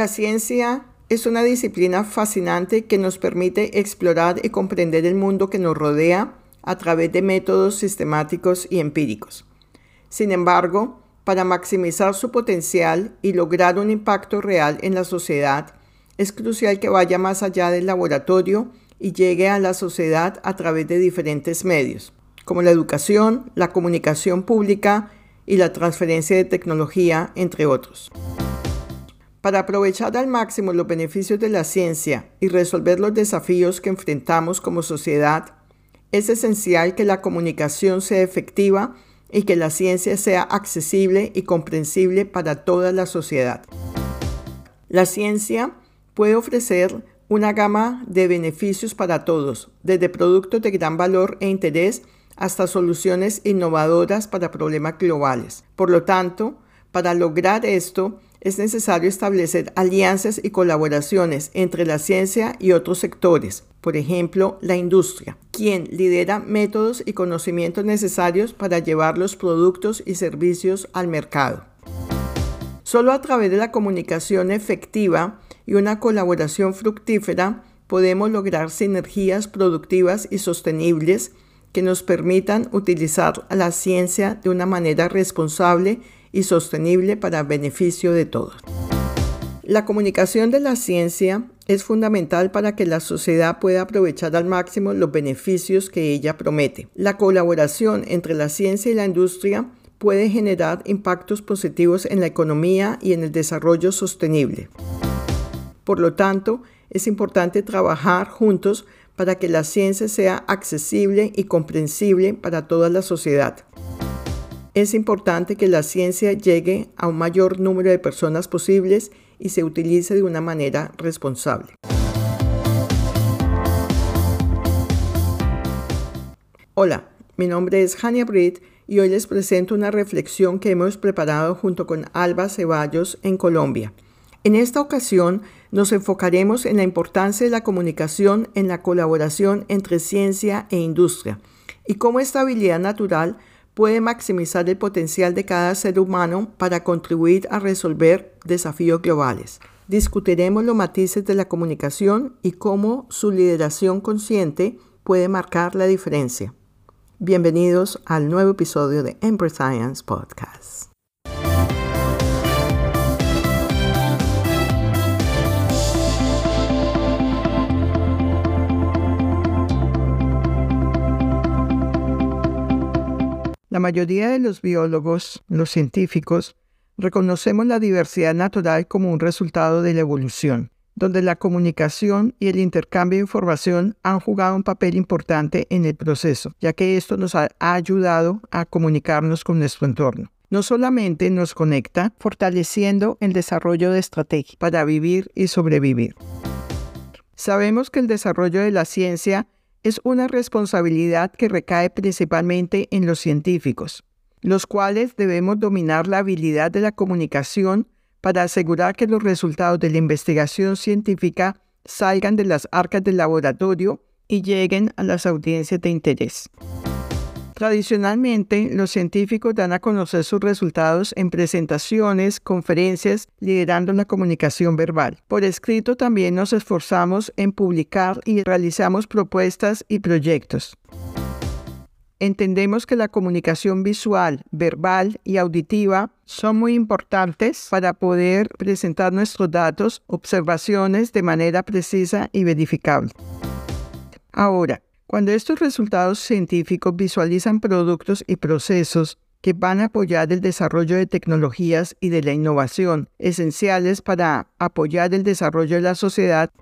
La ciencia es una disciplina fascinante que nos permite explorar y comprender el mundo que nos rodea a través de métodos sistemáticos y empíricos. Sin embargo, para maximizar su potencial y lograr un impacto real en la sociedad, es crucial que vaya más allá del laboratorio y llegue a la sociedad a través de diferentes medios, como la educación, la comunicación pública y la transferencia de tecnología, entre otros. Para aprovechar al máximo los beneficios de la ciencia y resolver los desafíos que enfrentamos como sociedad, es esencial que la comunicación sea efectiva y que la ciencia sea accesible y comprensible para toda la sociedad. La ciencia puede ofrecer una gama de beneficios para todos, desde productos de gran valor e interés hasta soluciones innovadoras para problemas globales. Por lo tanto, para lograr esto, es necesario establecer alianzas y colaboraciones entre la ciencia y otros sectores, por ejemplo, la industria, quien lidera métodos y conocimientos necesarios para llevar los productos y servicios al mercado. Solo a través de la comunicación efectiva y una colaboración fructífera podemos lograr sinergias productivas y sostenibles que nos permitan utilizar la ciencia de una manera responsable y sostenible para beneficio de todos. La comunicación de la ciencia es fundamental para que la sociedad pueda aprovechar al máximo los beneficios que ella promete. La colaboración entre la ciencia y la industria puede generar impactos positivos en la economía y en el desarrollo sostenible. Por lo tanto, es importante trabajar juntos para que la ciencia sea accesible y comprensible para toda la sociedad. Es importante que la ciencia llegue a un mayor número de personas posibles y se utilice de una manera responsable. Hola, mi nombre es Hania Britt y hoy les presento una reflexión que hemos preparado junto con Alba Ceballos en Colombia. En esta ocasión nos enfocaremos en la importancia de la comunicación en la colaboración entre ciencia e industria y cómo esta habilidad natural puede maximizar el potencial de cada ser humano para contribuir a resolver desafíos globales. Discutiremos los matices de la comunicación y cómo su lideración consciente puede marcar la diferencia. Bienvenidos al nuevo episodio de Empress Science Podcast. La mayoría de los biólogos, los científicos, reconocemos la diversidad natural como un resultado de la evolución, donde la comunicación y el intercambio de información han jugado un papel importante en el proceso, ya que esto nos ha ayudado a comunicarnos con nuestro entorno. No solamente nos conecta, fortaleciendo el desarrollo de estrategias para vivir y sobrevivir. Sabemos que el desarrollo de la ciencia es una responsabilidad que recae principalmente en los científicos, los cuales debemos dominar la habilidad de la comunicación para asegurar que los resultados de la investigación científica salgan de las arcas del laboratorio y lleguen a las audiencias de interés. Tradicionalmente, los científicos dan a conocer sus resultados en presentaciones, conferencias, liderando la comunicación verbal. Por escrito también nos esforzamos en publicar y realizamos propuestas y proyectos. Entendemos que la comunicación visual, verbal y auditiva son muy importantes para poder presentar nuestros datos, observaciones de manera precisa y verificable. Ahora, cuando estos resultados científicos visualizan productos y procesos que van a apoyar el desarrollo de tecnologías y de la innovación esenciales para apoyar el desarrollo de la sociedad,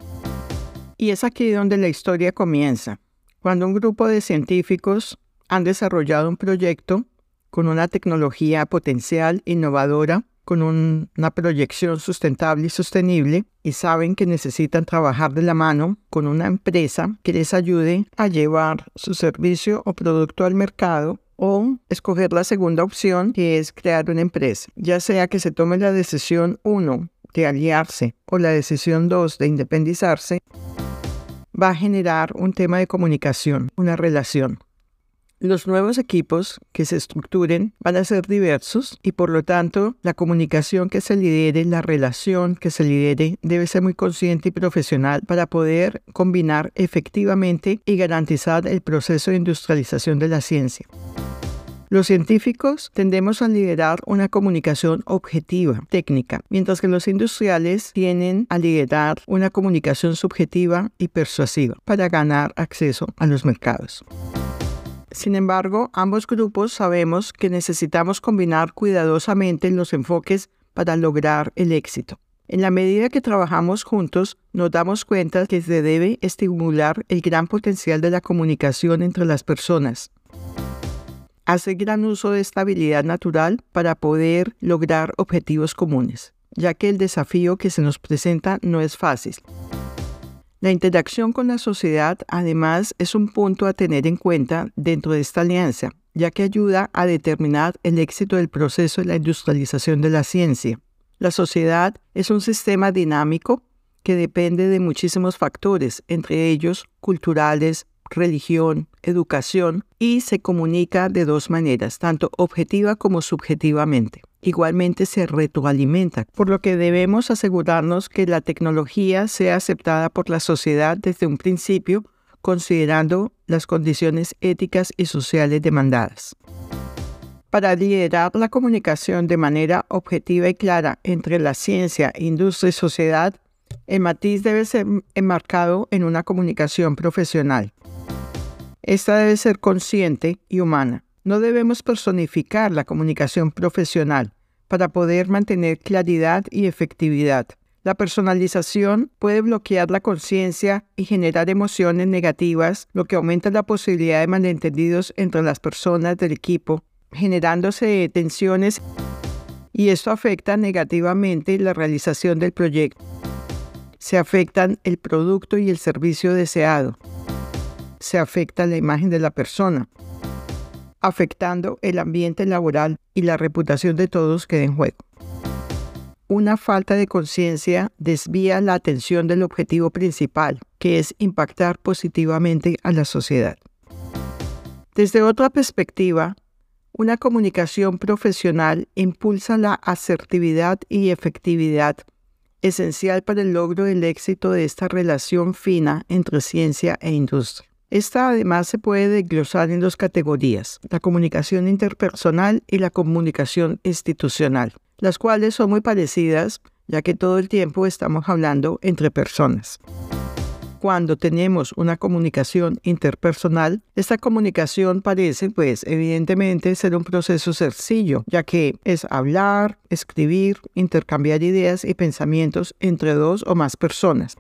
y es aquí donde la historia comienza, cuando un grupo de científicos han desarrollado un proyecto con una tecnología potencial innovadora con una proyección sustentable y sostenible y saben que necesitan trabajar de la mano con una empresa que les ayude a llevar su servicio o producto al mercado o escoger la segunda opción que es crear una empresa, ya sea que se tome la decisión 1 de aliarse o la decisión 2 de independizarse, va a generar un tema de comunicación, una relación. Los nuevos equipos que se estructuren van a ser diversos y por lo tanto la comunicación que se lidere, la relación que se lidere debe ser muy consciente y profesional para poder combinar efectivamente y garantizar el proceso de industrialización de la ciencia. Los científicos tendemos a liderar una comunicación objetiva, técnica, mientras que los industriales tienen a liderar una comunicación subjetiva y persuasiva para ganar acceso a los mercados. Sin embargo, ambos grupos sabemos que necesitamos combinar cuidadosamente los enfoques para lograr el éxito. En la medida que trabajamos juntos, nos damos cuenta que se debe estimular el gran potencial de la comunicación entre las personas. Hace gran uso de esta habilidad natural para poder lograr objetivos comunes, ya que el desafío que se nos presenta no es fácil. La interacción con la sociedad, además, es un punto a tener en cuenta dentro de esta alianza, ya que ayuda a determinar el éxito del proceso de la industrialización de la ciencia. La sociedad es un sistema dinámico que depende de muchísimos factores, entre ellos culturales, religión, educación, y se comunica de dos maneras, tanto objetiva como subjetivamente igualmente se retroalimenta, por lo que debemos asegurarnos que la tecnología sea aceptada por la sociedad desde un principio, considerando las condiciones éticas y sociales demandadas. Para liderar la comunicación de manera objetiva y clara entre la ciencia, industria y sociedad, el matiz debe ser enmarcado en una comunicación profesional. Esta debe ser consciente y humana no debemos personificar la comunicación profesional para poder mantener claridad y efectividad. La personalización puede bloquear la conciencia y generar emociones negativas, lo que aumenta la posibilidad de malentendidos entre las personas del equipo, generándose tensiones y esto afecta negativamente la realización del proyecto. Se afectan el producto y el servicio deseado. Se afecta la imagen de la persona afectando el ambiente laboral y la reputación de todos queda en juego. Una falta de conciencia desvía la atención del objetivo principal, que es impactar positivamente a la sociedad. Desde otra perspectiva, una comunicación profesional impulsa la asertividad y efectividad, esencial para el logro del éxito de esta relación fina entre ciencia e industria. Esta además se puede desglosar en dos categorías, la comunicación interpersonal y la comunicación institucional, las cuales son muy parecidas ya que todo el tiempo estamos hablando entre personas. Cuando tenemos una comunicación interpersonal, esta comunicación parece, pues, evidentemente ser un proceso sencillo, ya que es hablar, escribir, intercambiar ideas y pensamientos entre dos o más personas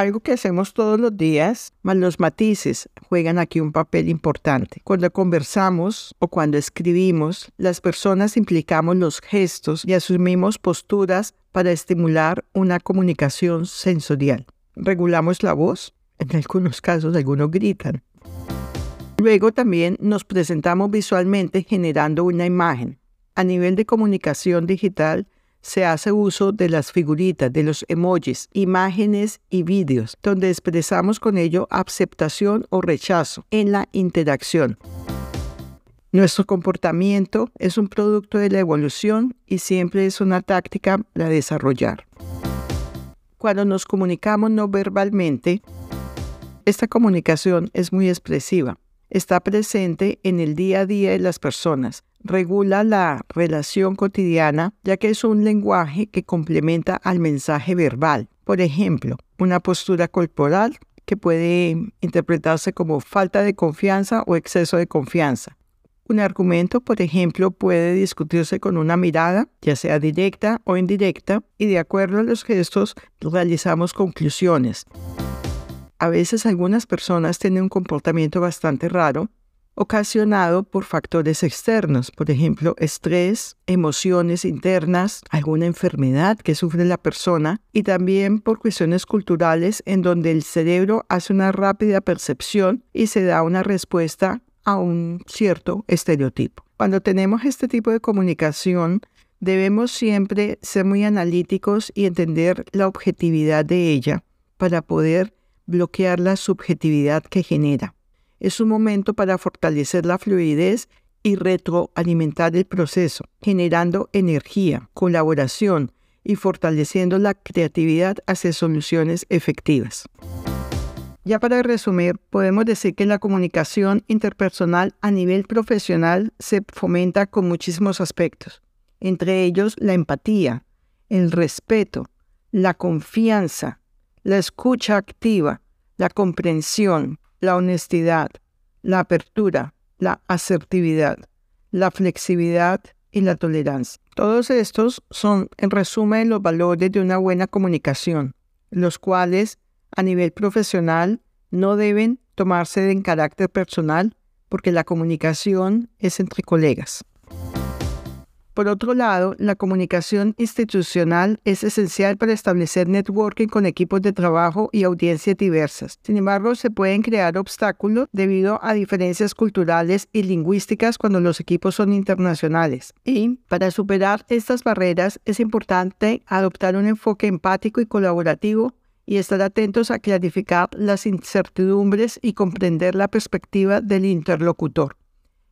algo que hacemos todos los días, más los matices juegan aquí un papel importante. Cuando conversamos o cuando escribimos, las personas implicamos los gestos y asumimos posturas para estimular una comunicación sensorial. Regulamos la voz, en algunos casos algunos gritan. Luego también nos presentamos visualmente generando una imagen. A nivel de comunicación digital, se hace uso de las figuritas, de los emojis, imágenes y vídeos, donde expresamos con ello aceptación o rechazo en la interacción. Nuestro comportamiento es un producto de la evolución y siempre es una táctica para desarrollar. Cuando nos comunicamos no verbalmente, esta comunicación es muy expresiva. Está presente en el día a día de las personas, regula la relación cotidiana, ya que es un lenguaje que complementa al mensaje verbal. Por ejemplo, una postura corporal que puede interpretarse como falta de confianza o exceso de confianza. Un argumento, por ejemplo, puede discutirse con una mirada, ya sea directa o indirecta, y de acuerdo a los gestos realizamos conclusiones. A veces algunas personas tienen un comportamiento bastante raro ocasionado por factores externos, por ejemplo, estrés, emociones internas, alguna enfermedad que sufre la persona y también por cuestiones culturales en donde el cerebro hace una rápida percepción y se da una respuesta a un cierto estereotipo. Cuando tenemos este tipo de comunicación, debemos siempre ser muy analíticos y entender la objetividad de ella para poder bloquear la subjetividad que genera. Es un momento para fortalecer la fluidez y retroalimentar el proceso, generando energía, colaboración y fortaleciendo la creatividad hacia soluciones efectivas. Ya para resumir, podemos decir que la comunicación interpersonal a nivel profesional se fomenta con muchísimos aspectos, entre ellos la empatía, el respeto, la confianza, la escucha activa, la comprensión, la honestidad, la apertura, la asertividad, la flexibilidad y la tolerancia. Todos estos son, en resumen, los valores de una buena comunicación, los cuales, a nivel profesional, no deben tomarse en carácter personal porque la comunicación es entre colegas. Por otro lado, la comunicación institucional es esencial para establecer networking con equipos de trabajo y audiencias diversas. Sin embargo, se pueden crear obstáculos debido a diferencias culturales y lingüísticas cuando los equipos son internacionales. Y para superar estas barreras es importante adoptar un enfoque empático y colaborativo y estar atentos a clarificar las incertidumbres y comprender la perspectiva del interlocutor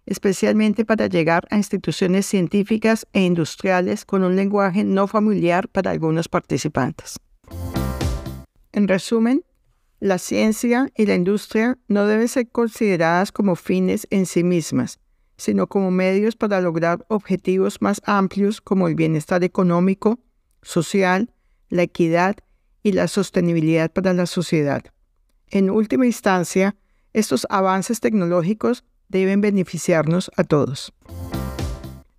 especialmente para llegar a instituciones científicas e industriales con un lenguaje no familiar para algunos participantes. En resumen, la ciencia y la industria no deben ser consideradas como fines en sí mismas, sino como medios para lograr objetivos más amplios como el bienestar económico, social, la equidad y la sostenibilidad para la sociedad. En última instancia, estos avances tecnológicos deben beneficiarnos a todos.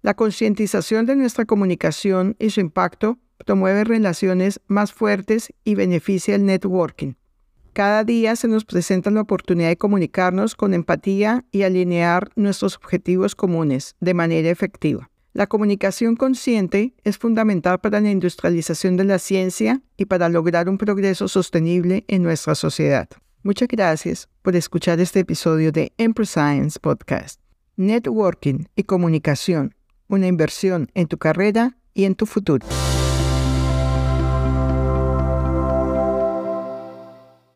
La concientización de nuestra comunicación y su impacto promueve relaciones más fuertes y beneficia el networking. Cada día se nos presenta la oportunidad de comunicarnos con empatía y alinear nuestros objetivos comunes de manera efectiva. La comunicación consciente es fundamental para la industrialización de la ciencia y para lograr un progreso sostenible en nuestra sociedad. Muchas gracias por escuchar este episodio de Empress Science Podcast. Networking y comunicación, una inversión en tu carrera y en tu futuro.